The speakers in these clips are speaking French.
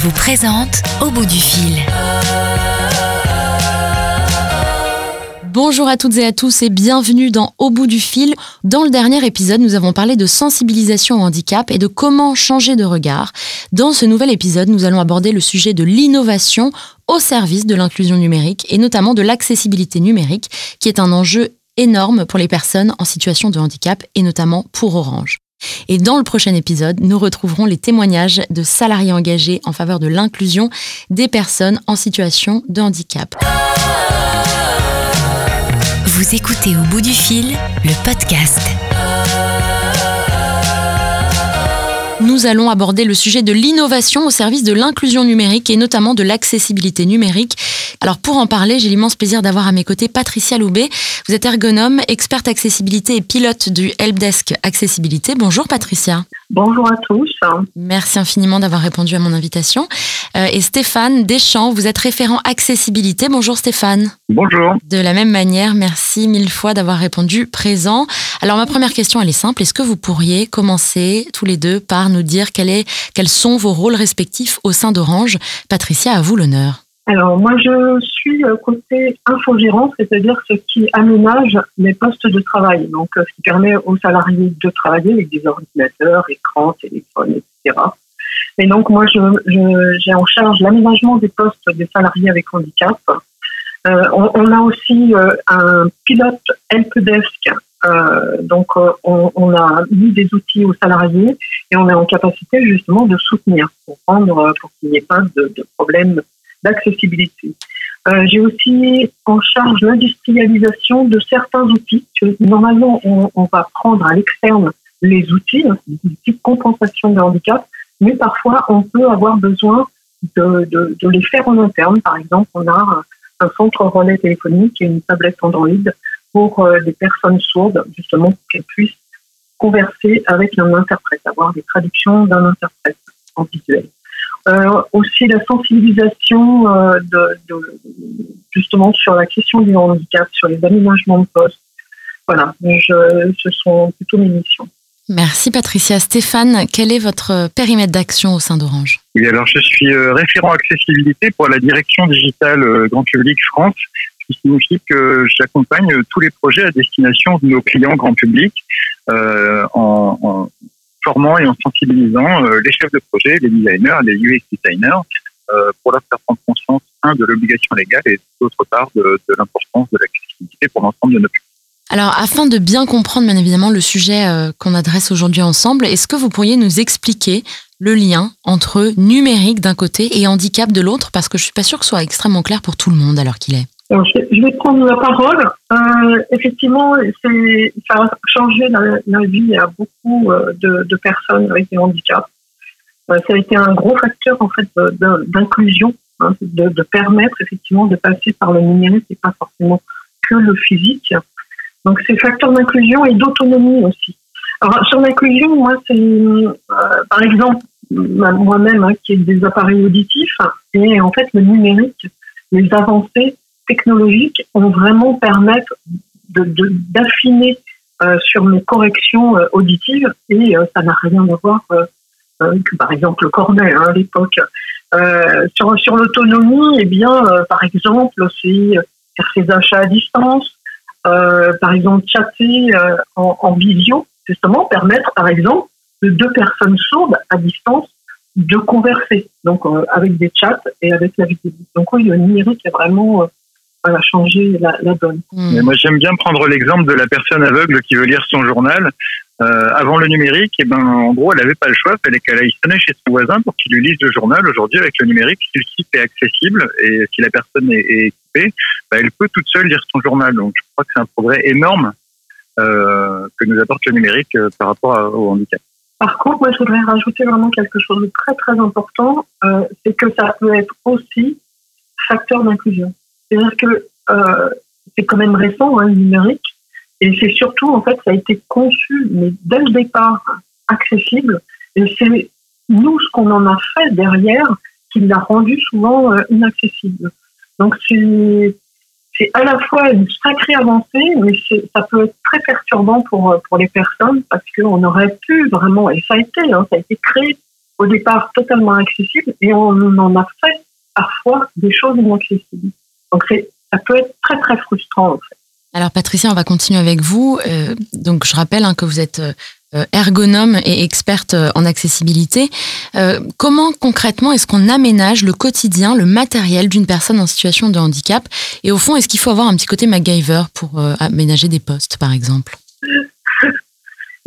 Orange vous présente Au bout du fil. Bonjour à toutes et à tous et bienvenue dans Au bout du fil. Dans le dernier épisode, nous avons parlé de sensibilisation au handicap et de comment changer de regard. Dans ce nouvel épisode, nous allons aborder le sujet de l'innovation au service de l'inclusion numérique et notamment de l'accessibilité numérique qui est un enjeu énorme pour les personnes en situation de handicap et notamment pour Orange. Et dans le prochain épisode, nous retrouverons les témoignages de salariés engagés en faveur de l'inclusion des personnes en situation de handicap. Vous écoutez Au bout du fil, le podcast. Nous allons aborder le sujet de l'innovation au service de l'inclusion numérique et notamment de l'accessibilité numérique. Alors pour en parler, j'ai l'immense plaisir d'avoir à mes côtés Patricia Loubet. Vous êtes ergonome, experte accessibilité et pilote du Helpdesk Accessibilité. Bonjour Patricia. Bonjour à tous. Merci infiniment d'avoir répondu à mon invitation. Euh, et Stéphane Deschamps, vous êtes référent accessibilité. Bonjour Stéphane. Bonjour. De la même manière, merci mille fois d'avoir répondu présent. Alors ma première question, elle est simple. Est-ce que vous pourriez commencer tous les deux par nous dire quel est, quels sont vos rôles respectifs au sein d'Orange? Patricia, à vous l'honneur. Alors moi je suis euh, côté infogérant, c'est-à-dire ce qui aménage les postes de travail, donc euh, ce qui permet aux salariés de travailler avec des ordinateurs, écrans, téléphones, etc. Et donc moi j'ai en charge l'aménagement des postes des salariés avec handicap. Euh, on, a aussi un pilote helpdesk, donc on, a mis des outils aux salariés et on est en capacité justement de soutenir pour pour qu'il n'y ait pas de, de problème d'accessibilité. Euh, j'ai aussi en charge l'industrialisation de certains outils. Normalement, on, va prendre à l'externe les outils, hein, des outils de compensation de handicap, mais parfois on peut avoir besoin de, de, les faire en interne. Par exemple, on a un centre relais téléphonique et une tablette Android pour euh, des personnes sourdes, justement pour qu'elles puissent converser avec un interprète, avoir des traductions d'un interprète en visuel. Euh, aussi la sensibilisation euh, de, justement sur la question du handicap, sur les aménagements de poste. Voilà, je, ce sont plutôt mes missions. Merci Patricia. Stéphane, quel est votre périmètre d'action au sein d'Orange? Oui, alors je suis euh, référent accessibilité pour la direction digitale Grand Public France, ce qui signifie que j'accompagne tous les projets à destination de nos clients grand public euh, en, en, formant et en sensibilisant euh, les chefs de projet, les designers, les UX designers, euh, pour leur faire prendre conscience, un, de l'obligation légale et d'autre part de, l'importance de l'accessibilité pour l'ensemble de nos publics. Alors, afin de bien comprendre, bien évidemment, le sujet euh, qu'on adresse aujourd'hui ensemble, est-ce que vous pourriez nous expliquer le lien entre numérique d'un côté et handicap de l'autre? Parce que je suis pas sûre que ce soit extrêmement clair pour tout le monde alors qu'il est je, vais prendre la parole. Euh, effectivement, ça a changé la, vie à beaucoup euh, de, personnes avec des handicaps. Euh, ça a été un gros facteur en fait d'inclusion, hein, de, permettre effectivement de passer par le numérique et pas forcément que le physique. Donc ces facteurs d'inclusion et d'autonomie aussi. Alors sur l'inclusion, moi c'est par exemple moi-même hein, qui ai des appareils auditifs et en fait le numérique, les avancées technologiques vont vraiment permettre d'affiner euh, sur mes corrections euh, auditives et euh, ça n'a rien à voir que par exemple le cornet hein, à l'époque. sur sur l'autonomie, eh bien, par exemple, c'est faire ses achats à distance, par exemple chatter en, en visio, justement permettre, par exemple, de deux personnes sourdes à distance de converser, donc avec des chats et avec la vidéo. Donc oui, le numérique est vraiment voilà, changer la, la donne. Hmm. moi, j'aime bien prendre l'exemple de la personne aveugle qui veut lire son journal. Euh, avant le numérique, et eh ben, en gros, elle n'avait pas le choix, il fallait qu'elle aille sonner chez son voisin pour qu'il lui lise le journal. Aujourd'hui, avec le numérique, si le site est accessible et si la personne est, équipée, bah, elle peut toute seule lire son journal. Donc, je crois que c'est un progrès énorme euh, que nous apporte le numérique euh, par rapport au handicap. Par contre, moi, je voudrais rajouter vraiment quelque chose de très, très important, euh, c'est que ça peut être aussi facteur d'inclusion. C'est-à-dire que euh, c'est quand même récent, hein, le numérique, et c'est surtout, en fait, ça a été conçu, mais dès le départ, accessible, et c'est nous, ce qu'on en a fait derrière, qui l'a rendu souvent euh, inaccessible. Donc, c'est à la fois une sacrée avancée, mais ça peut être très perturbant pour, pour les personnes parce qu'on aurait pu vraiment, et ça a été, hein, ça a été créé au départ totalement accessible et on en a fait parfois des choses inaccessibles. Donc ça peut être très très frustrant. Alors Patricia, on va continuer avec vous. Euh, donc je rappelle hein, que vous êtes euh, ergonome et experte euh, en accessibilité. comment concrètement est-ce qu'on aménage le quotidien, le matériel d'une personne en situation de handicap? Et au fond, est-ce qu'il faut avoir un petit côté MacGyver pour aménager des postes, par exemple?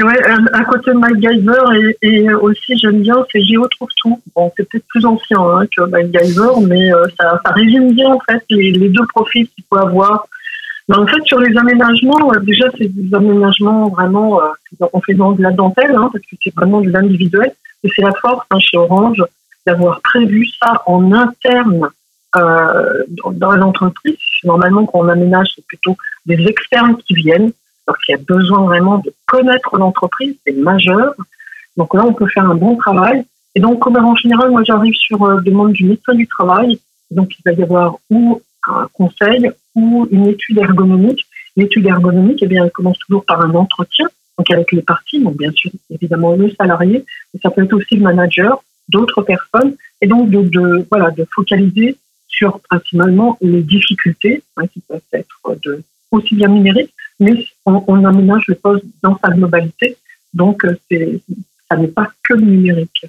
Ouais, un, côté MacGyver et, aussi j'aime bien, c'est Géo trouve tout. Bon, c'est peut-être plus ancien hein, que MacGyver, mais ça, résume bien en fait les, deux profils qu'il faut avoir mais en fait, sur les aménagements, euh, déjà, c'est des aménagements vraiment, euh, fait dans de la dentelle, hein, parce que c'est vraiment de l'individuel. Et c'est la force hein, chez Orange d'avoir prévu ça en interne euh, dans l'entreprise. Normalement, quand on aménage, c'est plutôt des externes qui viennent. Alors qu'il y a besoin vraiment de connaître l'entreprise, c'est majeur. Donc là, on peut faire un bon travail. Et donc, comme en général, moi, j'arrive sur euh, demande du médecin du travail. Donc, il va y avoir ou un conseil ou une étude ergonomique. L'étude ergonomique, eh bien, elle commence toujours par un entretien, donc avec les parties, donc bien sûr, évidemment, le salarié, mais ça peut être aussi le manager, d'autres personnes, et donc de, de, voilà, de focaliser sur principalement les difficultés, hein, qui peuvent être de, aussi bien numériques, mais on, aménage le poste dans sa globalité, donc euh, c'est, ça n'est pas que le numérique.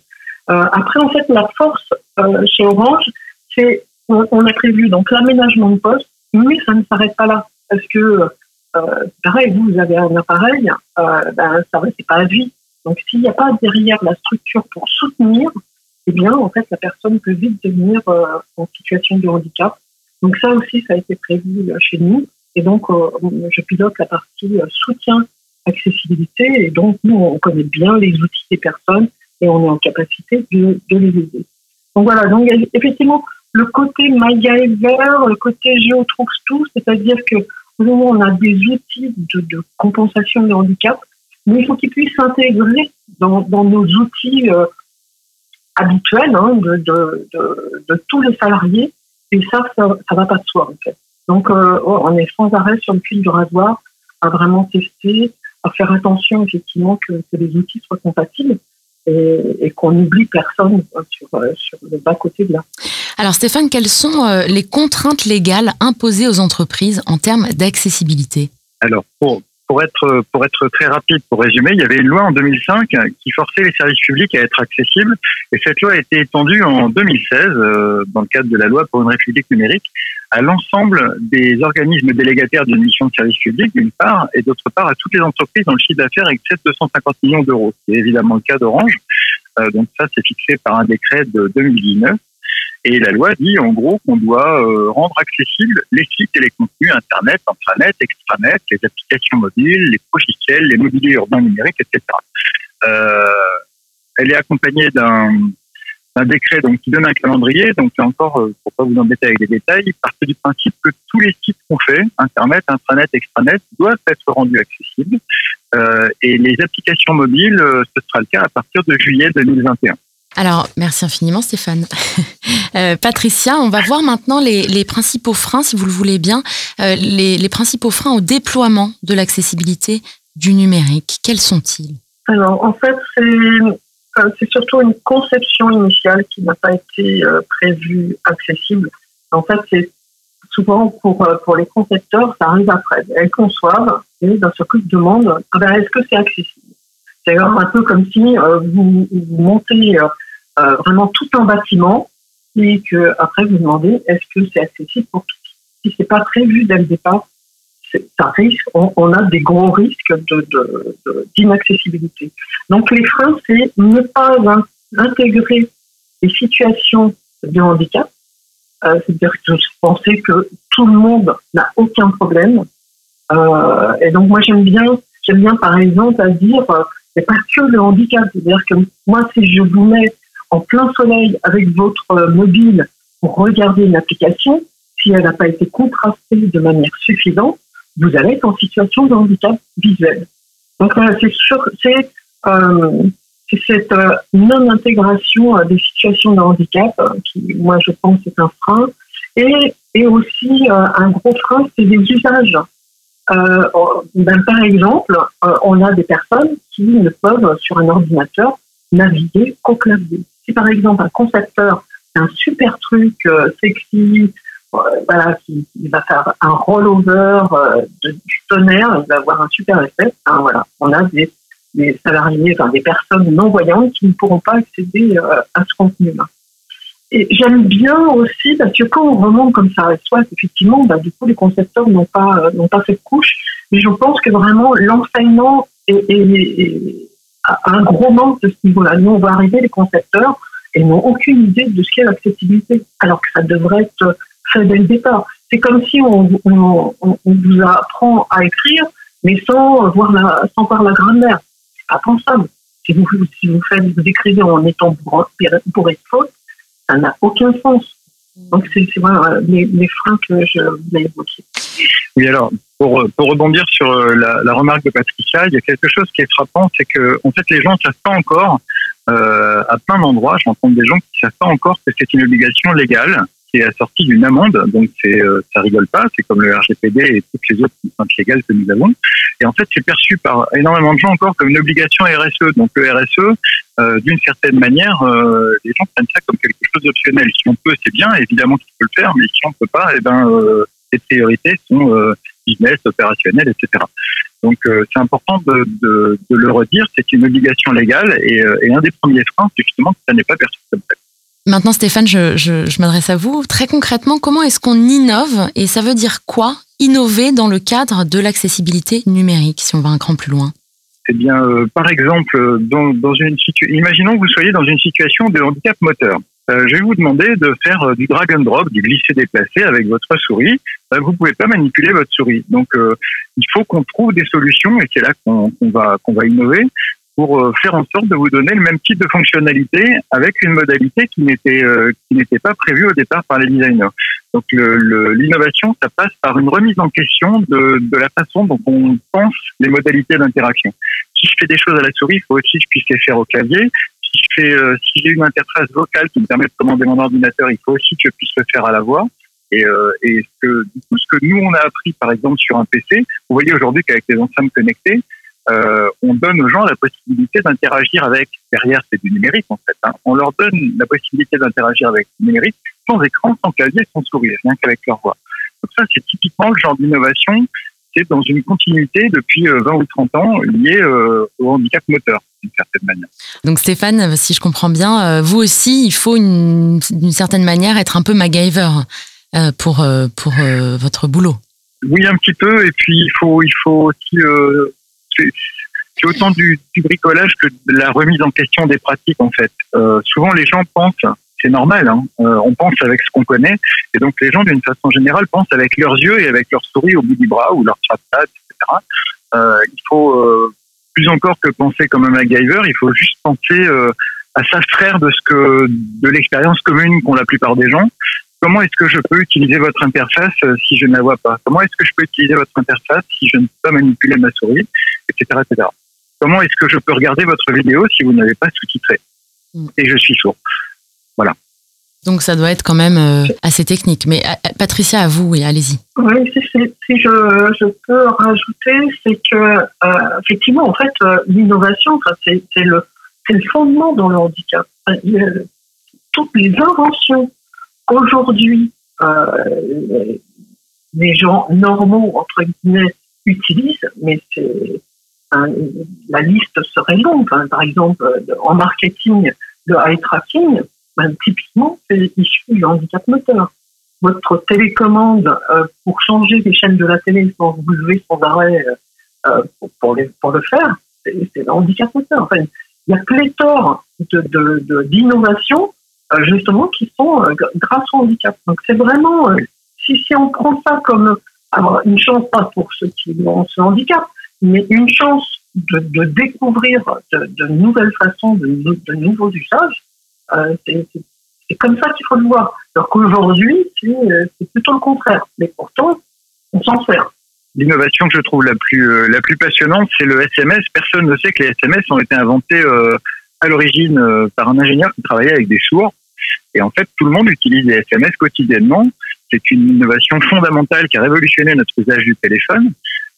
Euh, après, en fait, la force euh, chez Orange, c'est on, a prévu donc l'aménagement de poste, mais ça ne s'arrête pas là. Parce que, pareil, vous, vous avez un appareil, ben, ça c'est pas à vie. Donc, s'il n'y a pas derrière la structure pour soutenir, eh bien, en fait, la personne peut vite devenir en situation de handicap. Donc, ça aussi, ça a été prévu chez nous. Et donc, euh, je pilote la partie soutien accessibilité. Et donc, nous, on connaît bien les outils des personnes et on est en capacité de, les aider. Donc voilà, donc effectivement, le côté MacGyver, le côté trouve tout, c'est-à-dire que nous, on a des outils de, compensation de handicap, mais il faut qu'ils puissent s'intégrer dans, nos outils euh, habituels hein, de, tous les salariés, et ça, ça, ne va pas de soi en fait. Donc, euh, oh, on est sans arrêt sur le fil du rasoir à vraiment tester, à faire attention effectivement que, que les outils soient compatibles et, qu'on n'oublie personne sur, euh, sur le bas côté de là. Alors Stéphane, quelles sont euh, les contraintes légales imposées aux entreprises en termes d'accessibilité? Alors pour, pour, être, pour être très rapide, pour résumer, il y avait une loi en 2005 qui forçait les services publics à être accessibles et cette loi a été étendue en 2016 euh, dans le cadre de la loi pour une république numérique à l'ensemble des organismes délégataires d'une mission de service public, d'une part, et d'autre part à toutes les entreprises dont le chiffre d'affaires excède 250 millions d'euros. C'est évidemment le cas d'Orange. Euh, donc ça, c'est fixé par un décret de 2019. Et la loi dit en gros qu'on doit euh, rendre accessibles les sites et les contenus Internet, intranet, extranet, les applications mobiles, les logiciels, les mobiliers urbains numériques, etc. Euh, elle est accompagnée d'un un décret donc qui donne un calendrier. Donc encore, euh, pour pas vous embêter avec les détails, partir du principe que tous les sites qu'on fait, Internet, intranet, extranet, doivent être rendus accessibles. Euh, et les applications mobiles, euh, ce sera le cas à partir de juillet 2021. Alors, merci infiniment Stéphane. Euh, Patricia, on va voir maintenant les, principaux freins, si vous le voulez bien, euh, les, principaux freins au déploiement de l'accessibilité du numérique. Quels sont-ils? Alors, en fait, c'est surtout une conception initiale qui n'a pas été euh, prévue accessible. En fait, c'est souvent pour, pour les concepteurs, ça arrive après. Elles conçoivent et d'un seul coup, ils demandent ah ben, est-ce que c'est accessible? C'est un peu comme si vous, vous, montez vraiment tout un bâtiment et que après vous demandez est-ce que c'est accessible pour tous? Si c'est pas prévu dès le départ, ça risque, on, a des gros risques d'inaccessibilité. Donc les freins, c'est ne pas intégrer les situations de handicap, euh, c'est-à-dire que je pensais que tout le monde n'a aucun problème. Euh, et donc moi j'aime bien, j'aime bien par exemple à dire, euh, c'est pas que le handicap, c'est-à-dire que moi si je vous mets en plein soleil avec votre mobile pour regarder une application, si elle n'a pas été contrastée de manière suffisante, vous allez être en situation de handicap visuel. Donc euh, c'est sûr, c'est euh, cette euh, non-intégration des situations de handicap qui, moi, je pense, est un frein. Et, et aussi, un gros frein, c'est des usages. Ben, par exemple, on a des personnes qui ne peuvent, sur un ordinateur, naviguer qu'au clavier. Si par exemple un concepteur fait un super truc sexy, voilà, qui, va faire un rollover du tonnerre, il va avoir un super effet. voilà, on a des, salariés, enfin des personnes non voyantes qui ne pourront pas accéder à ce contenu-là j'aime bien aussi parce que quand on remonte comme ça, soit effectivement, bah, du coup, les concepteurs n'ont pas euh, n'ont pas cette couche, mais je pense que vraiment l'enseignement est, un gros manque de ce niveau-là. Nous, on va arriver les concepteurs et n'ont aucune idée de ce qu'est l'accessibilité, alors que ça devrait être fait dès le départ. C'est comme si on, vous apprend à écrire, mais sans voir la, sans voir la grammaire. C'est pas pensable. Si vous, si vous faites, vous écrivez en étant pour, pour être faute, ça n'a aucun sens. Donc, c'est voilà, les, les, freins que je voulais évoquer. Oui, alors, pour, pour rebondir sur euh, la, remarque de Patricia, il y a quelque chose qui est frappant, c'est que, fait, les gens ne savent pas encore, euh, à plein d'endroits, j'entends des gens qui ne savent pas encore que c'est une obligation légale qui est assortie d'une amende, donc c'est euh, ça rigole pas, c'est comme le RGPD et toutes les autres contraintes légales que nous avons. Et en fait, c'est perçu par énormément de gens encore comme une obligation RSE. Donc le RSE, euh, d'une certaine manière, euh, les gens prennent ça comme quelque chose d'optionnel. Si on peut, c'est bien, évidemment qu'il peut le faire, mais si on peut pas, eh ben euh, les priorités sont euh, business, opérationnel, etc. Donc c'est important de, de, de, le redire, c'est une obligation légale et, et un des premiers freins, c'est justement que ça n'est pas perçu comme tel. Maintenant, Stéphane, je, je, je m'adresse à vous. Très concrètement, comment est-ce qu'on innove et ça veut dire quoi innover dans le cadre de l'accessibilité numérique, si on va un cran plus loin? Eh bien, euh, par exemple, dans, dans une situation, imaginons que vous soyez dans une situation de handicap moteur. Euh, je vais vous demander de faire euh, du drag and drop, du glisser-déplacer avec votre souris. Euh, vous pouvez pas manipuler votre souris. Donc, euh, il faut qu'on trouve des solutions, et c'est là qu'on va qu'on va innover pour faire en sorte de vous donner le même type de fonctionnalité avec une modalité qui n'était qui n'était pas prévue au départ par les designers. Donc l'innovation, le, ça passe par une remise en question de, de la façon dont on pense les modalités d'interaction. Si je fais des choses à la souris, il faut aussi que je puisse les faire au clavier. Si euh, si j'ai une interface vocale qui me permet de commander mon ordinateur, il faut aussi que je puisse le faire à la voix. Et, euh, et ce, que nous on a appris, par exemple, sur un PC, vous voyez aujourd'hui qu'avec les enceintes connectées, euh, on donne aux gens la possibilité d'interagir avec, derrière c'est du numérique en fait, hein. on leur donne la possibilité d'interagir avec le numérique sans écran, sans clavier, sans sourire, rien qu'avec leur voix. Donc ça c'est typiquement le genre d'innovation c'est dans une continuité depuis 20 euh, ou 30 ans liée euh, au handicap moteur d'une certaine manière. Donc Stéphane, si je comprends bien, euh, vous aussi, il faut d'une certaine manière être un peu MacGyver pour, pour votre boulot. Oui, un petit peu. Et puis il faut, il faut aussi c'est autant du, du, bricolage que de la remise en question des pratiques en fait. Euh, souvent les gens pensent, c'est normal, hein, euh, on pense avec ce qu'on connaît, et donc les gens d'une façon générale pensent avec leurs yeux et avec leur souris au bout du bras ou leur trackpad, etc. Euh, il faut euh, plus encore que penser comme un MacGyver, il faut juste penser à s'abstraire de ce que de l'expérience commune qu'ont la plupart des gens comment est-ce que je peux utiliser votre interface si je ne la vois pas? Comment est-ce que je peux utiliser votre interface si je ne peux pas manipuler ma souris, etc., etc. Comment est-ce que je peux regarder votre vidéo si vous n'avez pas sous-titré? Mm. et je suis sourd Voilà. Donc ça doit être quand même euh, assez technique. Mais euh, Patricia, à vous, oui, allez-y. Oui, si, je, je, peux rajouter, c'est que effectivement, en fait, l'innovation, c'est le, le fondement dans le handicap. Toutes les inventions Aujourd'hui, euh, les gens normaux, entre guillemets, utilisent, mais c'est la liste serait longue. par exemple, en marketing, le eye tracking, ben, typiquement, c'est issu du handicap moteur. Votre télécommande euh, pour changer les chaînes de la télé sans vous lever sans arrêt euh, pour, pour, pour, le faire, c'est le handicap moteur. Enfin, il y a pléthore d'innovations de, de, euh, justement qui sont euh, grâce au handicap. Donc c'est vraiment, euh, si, si on prend ça comme une chance, pas pour ceux qui ont ce handicap, mais une chance de, de découvrir de, de, nouvelles façons, de, de nouveaux usages, euh, c'est comme ça qu'il faut le voir. Alors qu'aujourd'hui, c'est plutôt le contraire. Mais pourtant, on s'en sert. L'innovation que je trouve la plus, plus passionnante, c'est le SMS. Personne ne sait que les SMS ont été inventés euh, à l'origine euh, par un ingénieur qui travaillait avec des sourds. Et en fait, tout le monde utilise les SMS quotidiennement. C'est une innovation fondamentale qui a révolutionné notre usage du téléphone.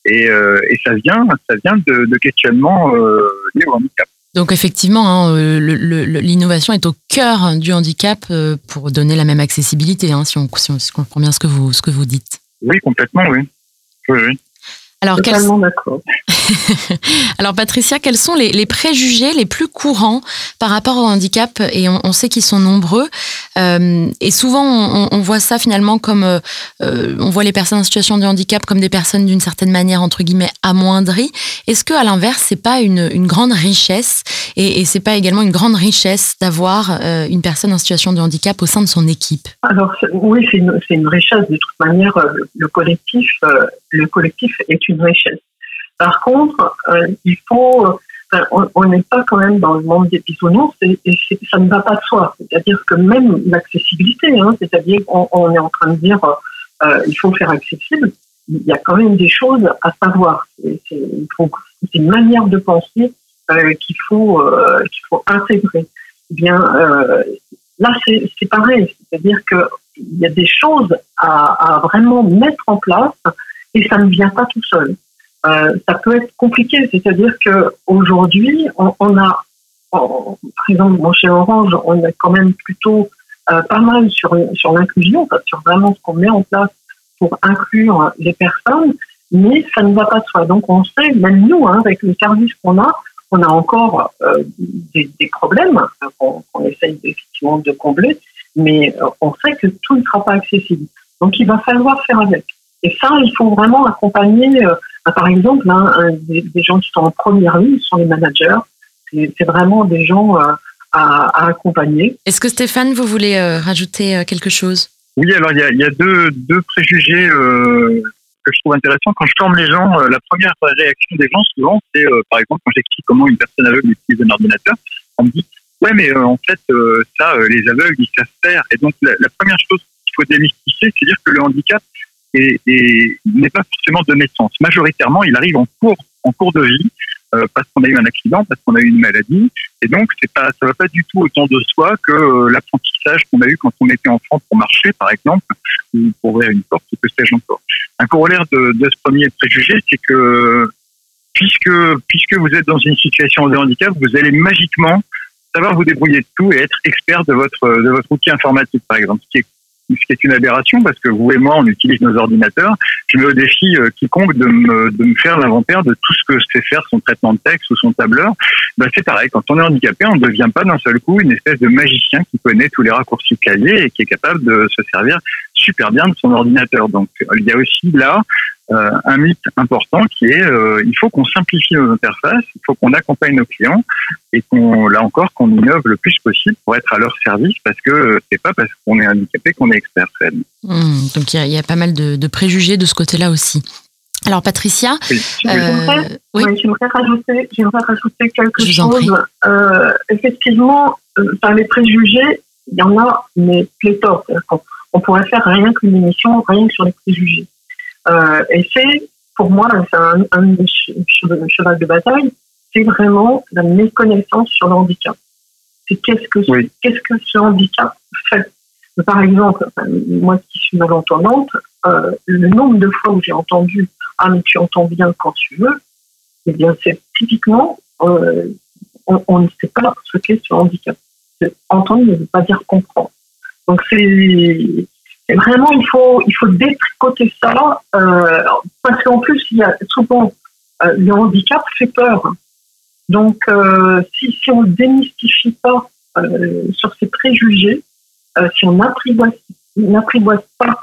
Et, euh, ça vient, ça vient de, de questionnements euh, liés au handicap. Donc effectivement, hein, l'innovation est au cœur du handicap pour donner la même accessibilité, hein, si, on, si, on, comprend bien ce que vous, ce que vous dites. Oui, complètement, oui. oui, oui. Alors, Totalement d'accord. Alors Patricia, quels sont les, préjugés les plus courants par rapport au handicap Et on, sait qu'ils sont nombreux. Euh, et souvent, on, voit ça finalement comme... Euh, euh, on voit les personnes en situation de handicap comme des personnes d'une certaine manière, entre guillemets, amoindries. Est-ce que à l'inverse, c'est pas une, grande richesse Et, et c'est pas également une grande richesse d'avoir une personne en situation de handicap au sein de son équipe? Alors oui, c'est une, richesse. De toute manière, le collectif, le collectif est une richesse. Par contre, euh, il faut, on n'est pas quand même dans le monde des bisounours et, ça ne va pas de soi. C'est-à-dire que même l'accessibilité, hein, c'est-à-dire qu'on on est en train de dire euh, il faut faire accessible, il y a quand même des choses à savoir. C'est une manière de penser euh, qu'il faut qu'il faut intégrer. Eh bien, là c'est pareil, c'est-à-dire que il y a des choses à, vraiment mettre en place et ça ne vient pas tout seul. Euh, ça peut être compliqué. C'est-à-dire qu'aujourd'hui, on, on a, par exemple, chez Orange, on est quand même plutôt euh, pas mal sur, sur l'inclusion, sur vraiment ce qu'on met en place pour inclure les personnes, mais ça ne va pas de soi. Donc on sait, même nous, hein, avec le service qu'on a, on a encore euh, des, problèmes qu'on essaye effectivement de combler, mais on sait que tout ne sera pas accessible. Donc il va falloir faire avec. Et ça, il faut vraiment accompagner bah, par exemple, hein, des, gens qui sont en première ligne sont les managers. C'est vraiment des gens euh, à, accompagner. Est-ce que Stéphane, vous voulez euh, rajouter euh, quelque chose? Oui, alors il y a, deux, préjugés que je trouve intéressants. Quand je forme les gens, la première réaction des gens, souvent, c'est par exemple quand j'explique comment une personne aveugle utilise un ordinateur, on me dit Ouais, mais en fait, ça, les aveugles, ils savent faire. Et donc, la, la première chose qu'il faut démystifier, c'est dire que le handicap, et, n'est pas forcément de naissance. Majoritairement, il arrive en cours, en cours de vie, euh, parce qu'on a eu un accident, parce qu'on a eu une maladie, et donc c'est pas, ça va pas du tout autant de soi que euh, l'apprentissage qu'on a eu quand on était enfant pour marcher, par exemple, ou pour ouvrir une porte, ou que sais-je encore. Un corollaire de, de ce premier préjugé, c'est que puisque puisque vous êtes dans une situation de handicap, vous allez magiquement savoir vous débrouiller de tout et être expert de votre de votre outil informatique, par exemple, ce qui est ce qui est une aberration parce que vous et moi, on utilise nos ordinateurs. Je mets au défi euh, quiconque de me, faire l'inventaire de tout ce que sait faire son traitement de texte ou son tableur. Ben, c'est pareil, quand on est handicapé, on ne devient pas d'un seul coup une espèce de magicien qui connaît tous les raccourcis clavier et qui est capable de se servir super bien de son ordinateur. Donc il y a aussi là euh, un mythe important qui est euh, il faut qu'on simplifie nos interfaces, il faut qu'on accompagne nos clients et qu'on là encore qu'on innove le plus possible pour être à leur service parce que euh, c'est pas parce qu'on est handicapé qu'on est expert. Mmh, donc il y, a pas mal de, préjugés de ce côté-là aussi. Alors Patricia, oui. j'aimerais rajouter, rajouter quelque chose. effectivement, par les préjugés, il y en a, mais pléthore. On pourrait faire rien qu'une émission, rien que sur les préjugés. Euh, et c'est, pour moi, c'est un, un, cheval de bataille, c'est vraiment la méconnaissance sur le handicap. C'est qu'est-ce que, qu'est-ce que ce handicap fait. Par exemple, moi qui suis malentendante, euh, le nombre de fois où j'ai entendu Ah, mais tu entends bien quand tu veux, eh bien, c'est typiquement, euh, on, on, ne sait pas ce qu'est ce handicap. Entendre ne veut pas dire comprendre. Donc, c'est vraiment, il faut, il faut détricoter ça, euh, parce qu'en plus, il y a souvent euh, le handicap fait peur. Donc, euh, si, si on démystifie pas sur ces préjugés, si on n'apprivoise pas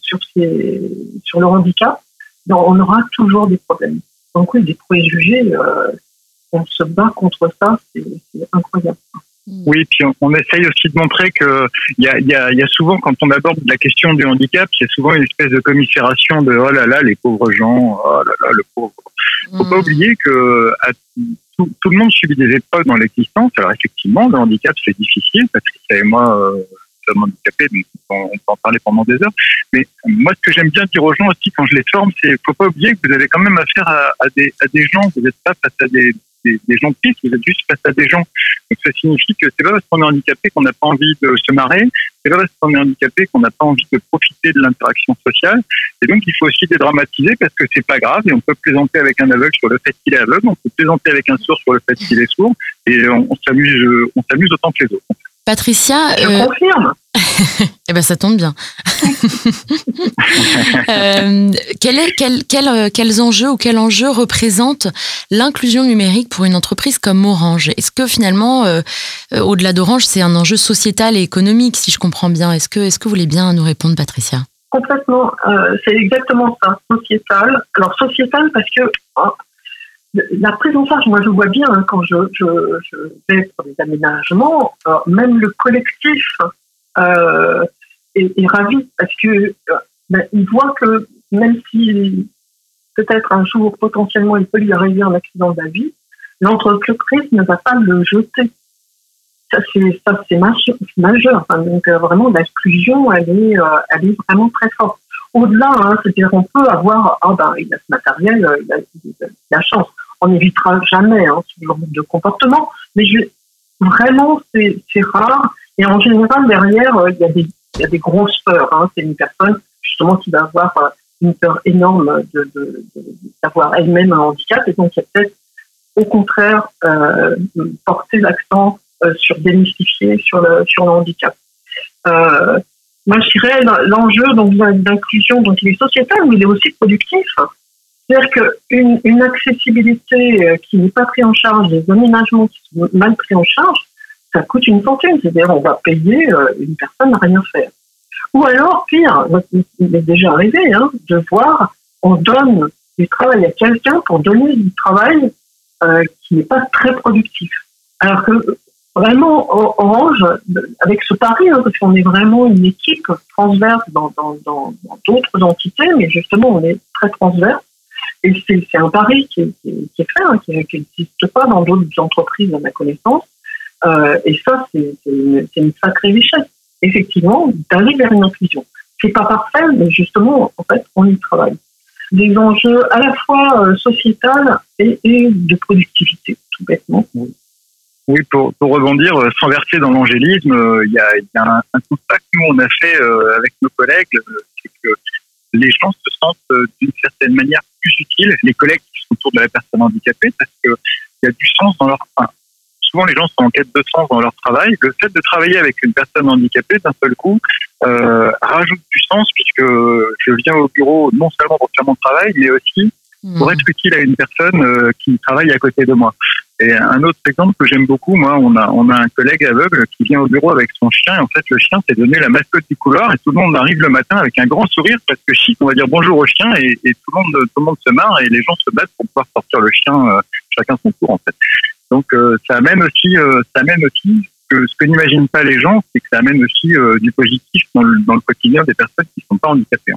sur, ces, sur le handicap, ben, on aura toujours des problèmes. Donc oui, des préjugés, on se bat contre ça, c'est incroyable. Oui, puis on, essaye aussi de montrer que il y a, y, a, y a, souvent quand on aborde la question du handicap, il y a souvent une espèce de commisération de oh là là les pauvres gens, oh là là le pauvre. Faut pas mm. oublier que à, tout, tout, le monde subit des épreuves dans l'existence. Alors effectivement, le handicap c'est difficile. Patricia et moi euh, sommes handicapés, donc on, peut en parler pendant des heures. Mais moi, ce que j'aime bien dire aux gens aussi quand je les forme, c'est faut pas oublier que vous avez quand même affaire à, à, des, à des gens. Vous n'êtes pas face à des des, des gens tristes, vous êtes juste face à des gens. Donc ça signifie que c'est pas parce qu'on est handicapé qu'on n'a pas envie de se marrer, c'est pas parce qu'on est handicapé qu'on n'a pas envie de profiter de l'interaction sociale. Et donc il faut aussi dédramatiser parce que c'est pas grave et on peut plaisanter avec un aveugle sur le fait qu'il est aveugle, on peut plaisanter avec un sourd sur le fait qu'il est sourd et on s'amuse, on s'amuse autant que les autres. Patricia, Je confirme. eh ben ça tombe bien. Euh, quel est, quel, quel, euh, quels enjeux ou quel enjeu représente l'inclusion numérique pour une entreprise comme Orange? Est-ce que finalement, euh, euh, au-delà d'Orange, c'est un enjeu sociétal et économique, si je comprends bien? Est-ce que, est-ce que vous voulez bien nous répondre, Patricia? Complètement. Euh, c'est exactement ça, sociétal. Alors, sociétal parce que la prise en charge, moi je vois bien hein, quand je, je, je vais pour des aménagements, euh, même le collectif euh, est, ravi parce que euh, ben, il voit que même si peut-être un jour potentiellement il peut lui arriver un accident de la vie, l'entreprise ne va pas le jeter. Ça c'est majeur. donc vraiment l'inclusion elle est elle est vraiment très forte. Au-delà, hein, c'est-à-dire on peut avoir ah ben il a ce matériel, euh, il a, la chance. On n'évitera jamais hein, ce genre de comportement, mais vraiment c'est rare. Et en général derrière euh, il y a des grosses peurs. Hein. C'est une personne justement qui va avoir euh, une peur énorme d'avoir elle-même un handicap et donc il y a peut-être au contraire porter l'accent sur démystifier sur le handicap. Moi, je dirais l'enjeu d'inclusion, donc il est sociétal, mais il est aussi productif. C'est-à-dire qu'une une accessibilité euh, qui n'est pas prise en charge, des aménagements qui sont mal pris en charge, ça coûte une fortune. C'est-à-dire on va payer euh, une personne à rien faire. Ou alors, pire, il est déjà arrivé hein, de voir, on donne du travail à quelqu'un pour donner du travail euh, qui n'est pas très productif. Alors que vraiment, Orange, avec ce pari, hein, parce qu'on est vraiment une équipe transverse dans d'autres entités, mais justement, on est très transverse. Et c'est un pari qui est, fait, hein, qui n'existe pas dans d'autres entreprises à ma connaissance. Euh, et ça, c'est une, une sacrée richesse. Effectivement, d'aller vers une inclusion. C'est pas parfait, mais justement, en fait, on y travaille. Des enjeux à la fois euh, sociétal et de productivité, tout bêtement. Oui, pour, pour rebondir, euh, sans verser dans l'angélisme, euh, il y, a, il y a un, un constat que nous on a fait euh, avec nos collègues, c'est que les gens se sentent euh, d'une certaine manière plus utiles, les collègues qui sont autour de la personne handicapée, parce que il y a du sens dans leur. Enfin, souvent, les gens sont en quête de sens dans leur travail. Le fait de travailler avec une personne handicapée, d'un seul coup, euh, rajoute du sens, puisque je viens au bureau non seulement pour faire mon travail, mais aussi pour être utile à une personne euh, qui travaille à côté de moi. Et un autre exemple que j'aime beaucoup, moi, on a, on a un collègue aveugle qui vient au bureau avec son chien. Et en fait, le chien s'est donné la mascotte du couloir et tout le monde arrive le matin avec un grand sourire parce que chic, on va dire bonjour au chien et, tout, le monde, tout le monde se marre et les gens se battent pour pouvoir sortir le chien euh, chacun son tour, en fait. Donc, euh, ça amène aussi, euh, ça amène aussi que ce que n'imaginent pas les gens, c'est que ça amène aussi euh, du positif dans le, dans le quotidien des personnes qui ne sont pas handicapées.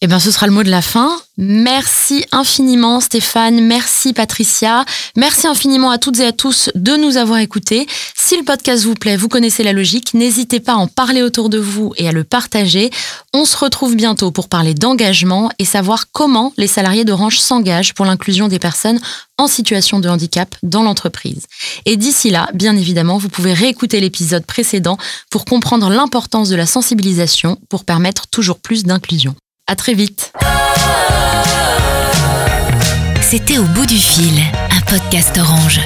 Eh bien, ce sera le mot de la fin. Merci infiniment, Stéphane. Merci, Patricia. Merci infiniment à toutes et à tous de nous avoir écoutés. Si le podcast vous plaît, vous connaissez la logique. N'hésitez pas à en parler autour de vous et à le partager. On se retrouve bientôt pour parler d'engagement et savoir comment les salariés d'Orange s'engagent pour l'inclusion des personnes en situation de handicap dans l'entreprise. Et d'ici là, bien évidemment, vous pouvez réécouter l'épisode précédent pour comprendre l'importance de la sensibilisation pour permettre toujours plus d'inclusion. À très vite. C'était Au bout du fil, un podcast orange.